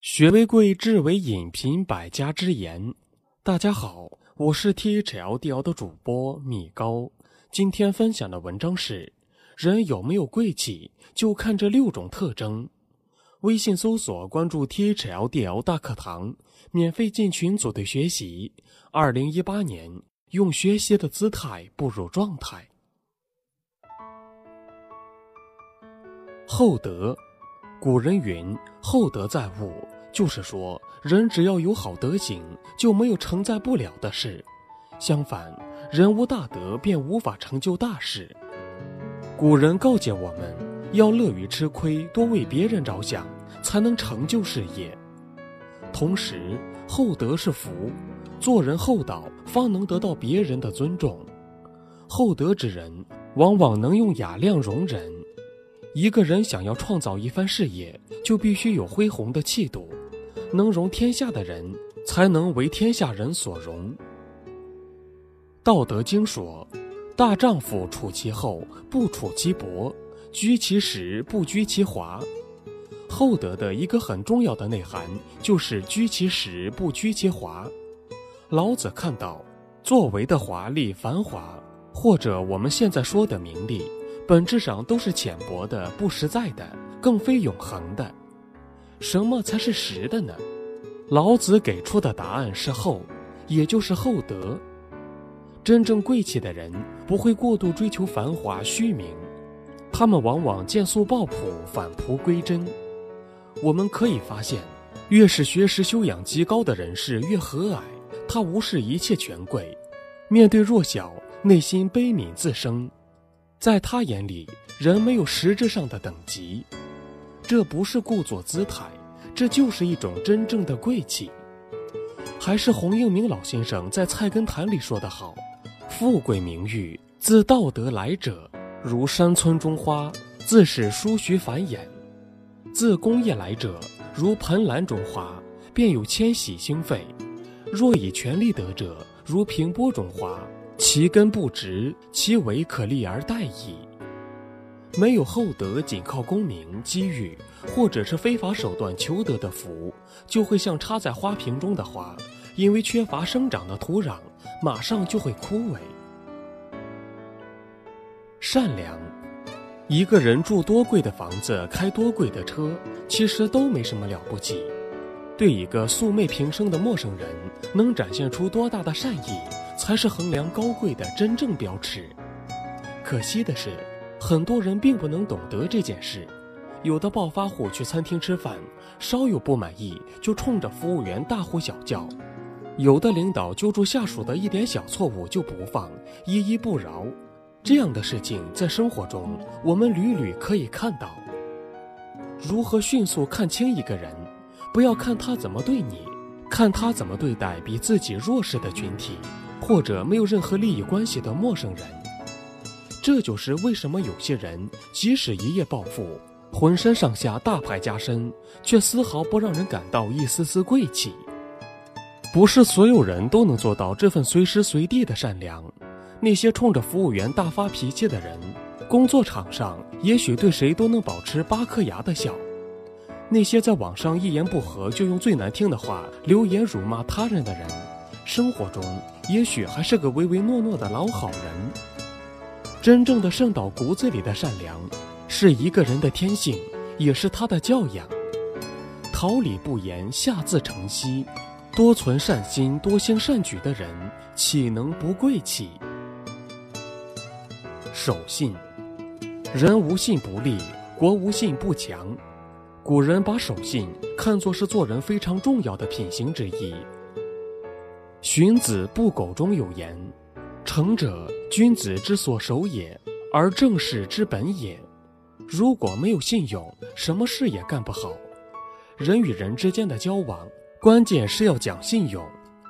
学为贵，智为引，品百家之言。大家好，我是 T H L D L 的主播米高。今天分享的文章是：人有没有贵气，就看这六种特征。微信搜索关注 T H L D L 大课堂，免费进群组队学习。二零一八年，用学习的姿态步入状态。厚德。古人云：“厚德载物”，就是说，人只要有好德行，就没有承载不了的事。相反，人无大德，便无法成就大事。古人告诫我们，要乐于吃亏，多为别人着想，才能成就事业。同时，厚德是福，做人厚道，方能得到别人的尊重。厚德之人，往往能用雅量容人。一个人想要创造一番事业，就必须有恢宏的气度，能容天下的人，才能为天下人所容。道德经说：“大丈夫处其厚，不处其薄；居其实，不居其华。”厚德的一个很重要的内涵就是居其实，不居其华。老子看到，作为的华丽繁华，或者我们现在说的名利。本质上都是浅薄的、不实在的，更非永恒的。什么才是实的呢？老子给出的答案是厚，也就是厚德。真正贵气的人不会过度追求繁华虚名，他们往往见素抱朴，返璞归真。我们可以发现，越是学识修养极高的人士越和蔼，他无视一切权贵，面对弱小，内心悲悯自生。在他眼里，人没有实质上的等级，这不是故作姿态，这就是一种真正的贵气。还是洪应明老先生在《菜根谭》里说得好：“富贵名誉自道德来者，如山村中花，自是疏徐繁衍；自工业来者，如盆兰中花，便有迁徙兴废；若以权力得者，如平波中花。”其根不直，其尾可立而待矣。没有厚德，仅靠功名、机遇，或者是非法手段求得的福，就会像插在花瓶中的花，因为缺乏生长的土壤，马上就会枯萎。善良，一个人住多贵的房子，开多贵的车，其实都没什么了不起。对一个素昧平生的陌生人，能展现出多大的善意？才是衡量高贵的真正标尺。可惜的是，很多人并不能懂得这件事。有的暴发户去餐厅吃饭，稍有不满意就冲着服务员大呼小叫；有的领导揪住下属的一点小错误就不放，依依不饶。这样的事情在生活中我们屡屡可以看到。如何迅速看清一个人？不要看他怎么对你，看他怎么对待比自己弱势的群体。或者没有任何利益关系的陌生人，这就是为什么有些人即使一夜暴富，浑身上下大牌加身，却丝毫不让人感到一丝丝贵气。不是所有人都能做到这份随时随地的善良。那些冲着服务员大发脾气的人，工作场上也许对谁都能保持八颗牙的笑。那些在网上一言不合就用最难听的话留言辱骂他人的人。生活中，也许还是个唯唯诺诺的老好人。真正的圣到骨子里的善良，是一个人的天性，也是他的教养。桃李不言，下自成蹊。多存善心、多行善举的人，岂能不贵气？守信，人无信不立，国无信不强。古人把守信看作是做人非常重要的品行之一。荀子《不苟》中有言：“诚者，君子之所守也，而正事之本也。如果没有信用，什么事也干不好。人与人之间的交往，关键是要讲信用，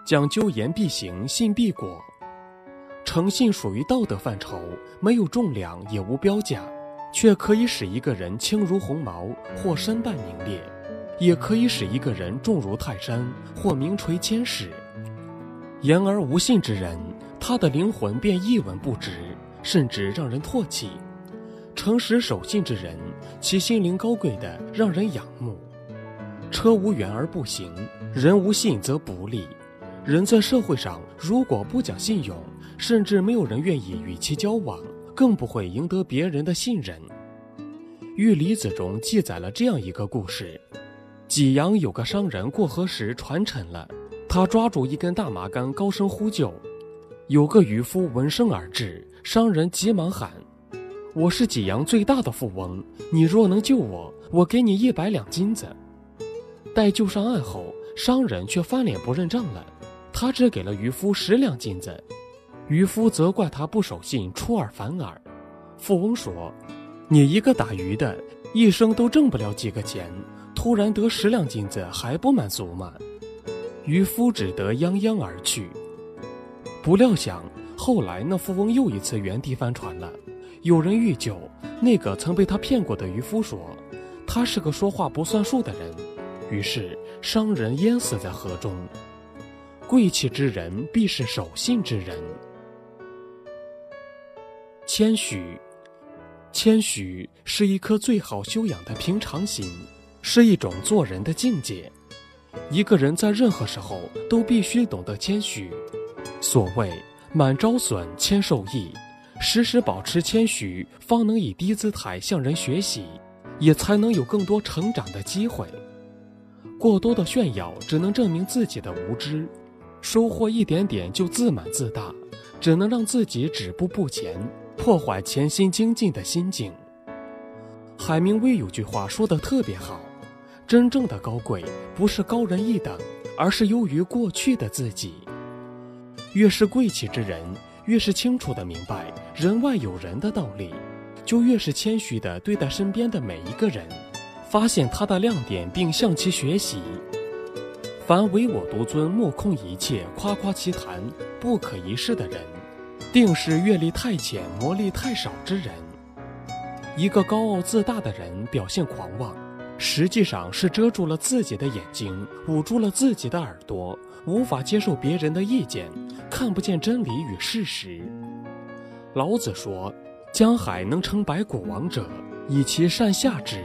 讲究言必行，信必果。诚信属于道德范畴，没有重量，也无标价，却可以使一个人轻如鸿毛，或身败名裂；也可以使一个人重如泰山，或名垂千史。”言而无信之人，他的灵魂便一文不值，甚至让人唾弃；诚实守信之人，其心灵高贵的让人仰慕。车无辕而不行，人无信则不立。人在社会上如果不讲信用，甚至没有人愿意与其交往，更不会赢得别人的信任。《玉离子》中记载了这样一个故事：济阳有个商人过河时船沉了，他抓住一根大麻杆，高声呼救。有个渔夫闻声而至，商人急忙喊：“我是济阳最大的富翁，你若能救我，我给你一百两金子。”待救上岸后，商人却翻脸不认账了，他只给了渔夫十两金子。渔夫责怪他不守信，出尔反尔。富翁说：“你一个打鱼的，一生都挣不了几个钱，突然得十两金子还不满足吗？”渔夫只得泱泱而去。不料想，后来那富翁又一次原地翻船了。有人欲救，那个曾被他骗过的渔夫说：“他是个说话不算数的人。”于是商人淹死在河中。贵气之人必是守信之人。谦虚，谦虚是一颗最好修养的平常心，是一种做人的境界。一个人在任何时候都必须懂得谦虚。所谓“满招损，谦受益”，时时保持谦虚，方能以低姿态向人学习，也才能有更多成长的机会。过多的炫耀只能证明自己的无知，收获一点点就自满自大，只能让自己止步不前。破坏潜心精进的心境。海明威有句话说的特别好：“真正的高贵不是高人一等，而是优于过去的自己。”越是贵气之人，越是清楚的明白人外有人的道理，就越是谦虚的对待身边的每一个人，发现他的亮点并向其学习。凡唯我独尊、目空一切、夸夸其谈、不可一世的人。定是阅历太浅、磨砺太少之人。一个高傲自大的人表现狂妄，实际上是遮住了自己的眼睛，捂住了自己的耳朵，无法接受别人的意见，看不见真理与事实。老子说：“江海能成百谷王者，以其善下之。”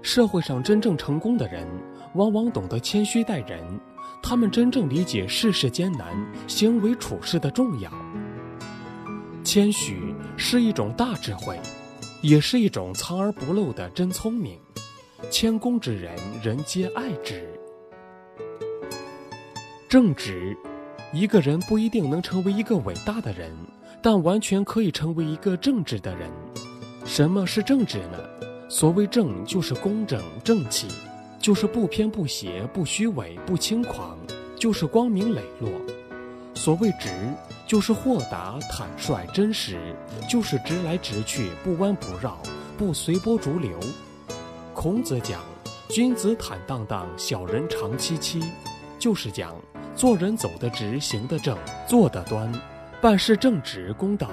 社会上真正成功的人，往往懂得谦虚待人，他们真正理解世事艰难、行为处事的重要。谦虚是一种大智慧，也是一种藏而不露的真聪明。谦恭之人，人皆爱之。正直，一个人不一定能成为一个伟大的人，但完全可以成为一个正直的人。什么是正直呢？所谓正，就是公正正气，就是不偏不斜、不虚伪、不轻狂，就是光明磊落。所谓直。就是豁达、坦率、真实，就是直来直去，不弯不绕，不随波逐流。孔子讲：“君子坦荡荡，小人长戚戚。”就是讲做人走得直，行得正，坐得端，办事正直公道，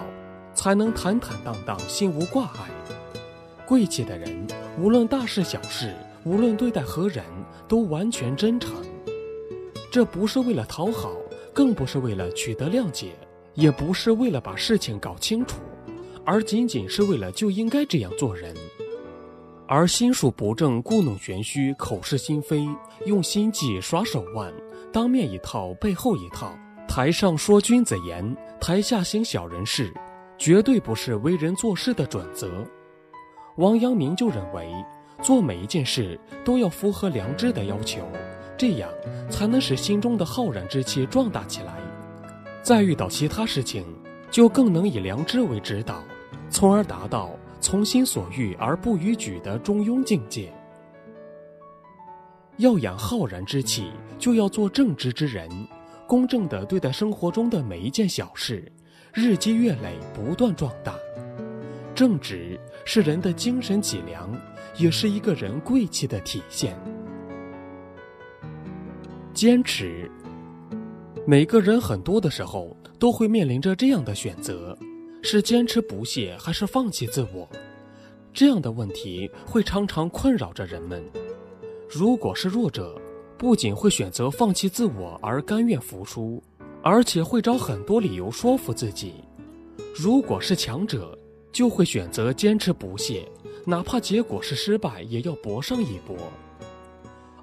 才能坦坦荡荡，心无挂碍。贵气的人，无论大事小事，无论对待何人，都完全真诚。这不是为了讨好，更不是为了取得谅解。也不是为了把事情搞清楚，而仅仅是为了就应该这样做人。而心术不正、故弄玄虚、口是心非、用心计、耍手腕、当面一套背后一套，台上说君子言，台下行小人事，绝对不是为人做事的准则。王阳明就认为，做每一件事都要符合良知的要求，这样才能使心中的浩然之气壮大起来。再遇到其他事情，就更能以良知为指导，从而达到从心所欲而不逾矩的中庸境界。要养浩然之气，就要做正直之人，公正地对待生活中的每一件小事，日积月累，不断壮大。正直是人的精神脊梁，也是一个人贵气的体现。坚持。每个人很多的时候都会面临着这样的选择：是坚持不懈，还是放弃自我？这样的问题会常常困扰着人们。如果是弱者，不仅会选择放弃自我而甘愿服输，而且会找很多理由说服自己；如果是强者，就会选择坚持不懈，哪怕结果是失败，也要搏上一搏。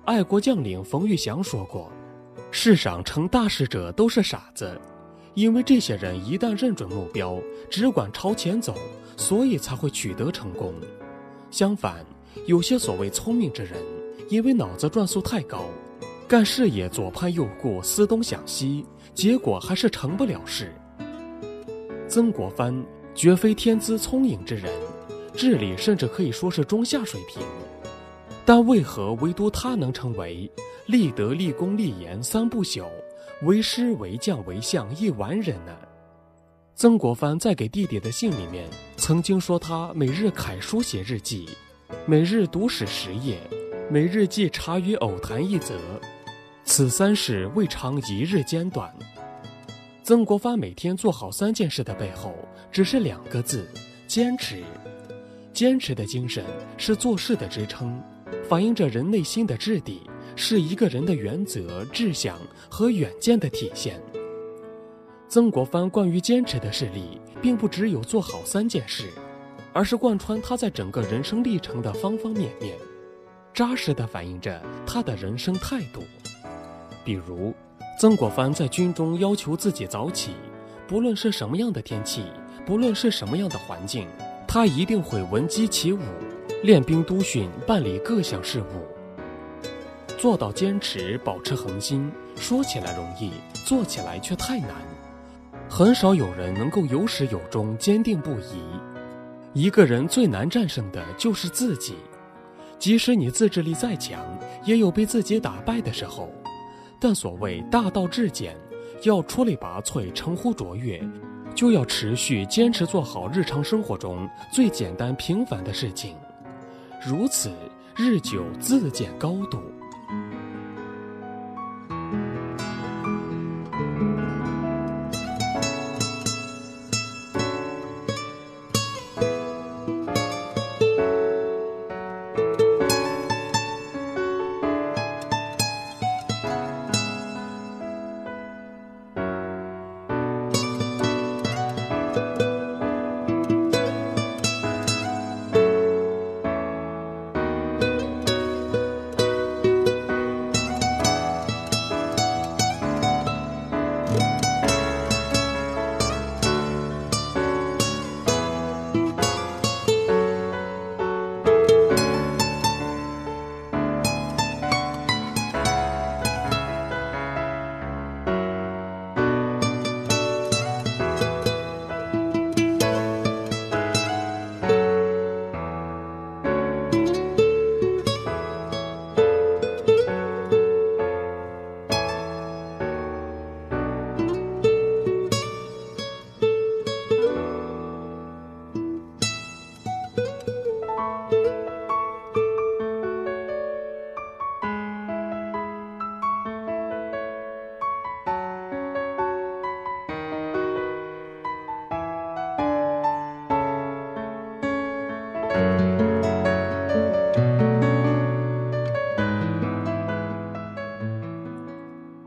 爱国将领冯玉祥说过：“世上成大事者都是傻子，因为这些人一旦认准目标，只管朝前走，所以才会取得成功。相反，有些所谓聪明之人，因为脑子转速太高，干事业左盼右顾，思东想西，结果还是成不了事。”曾国藩绝非天资聪颖之人，智力甚至可以说是中下水平。但为何唯独他能成为立德、立功、立言三不朽，为师、为将、为相一完人呢？曾国藩在给弟弟的信里面曾经说，他每日楷书写日记，每日读史十页，每日记茶余偶谈一则，此三事未尝一日间断。曾国藩每天做好三件事的背后，只是两个字：坚持。坚持的精神是做事的支撑，反映着人内心的质地，是一个人的原则、志向和远见的体现。曾国藩关于坚持的事例，并不只有做好三件事，而是贯穿他在整个人生历程的方方面面，扎实地反映着他的人生态度。比如。曾国藩在军中要求自己早起，不论是什么样的天气，不论是什么样的环境，他一定会闻鸡起舞，练兵督训，办理各项事务。做到坚持，保持恒心，说起来容易，做起来却太难。很少有人能够有始有终，坚定不移。一个人最难战胜的就是自己，即使你自制力再强，也有被自己打败的时候。但所谓大道至简，要出类拔萃、成乎卓越，就要持续坚持做好日常生活中最简单平凡的事情，如此日久自见高度。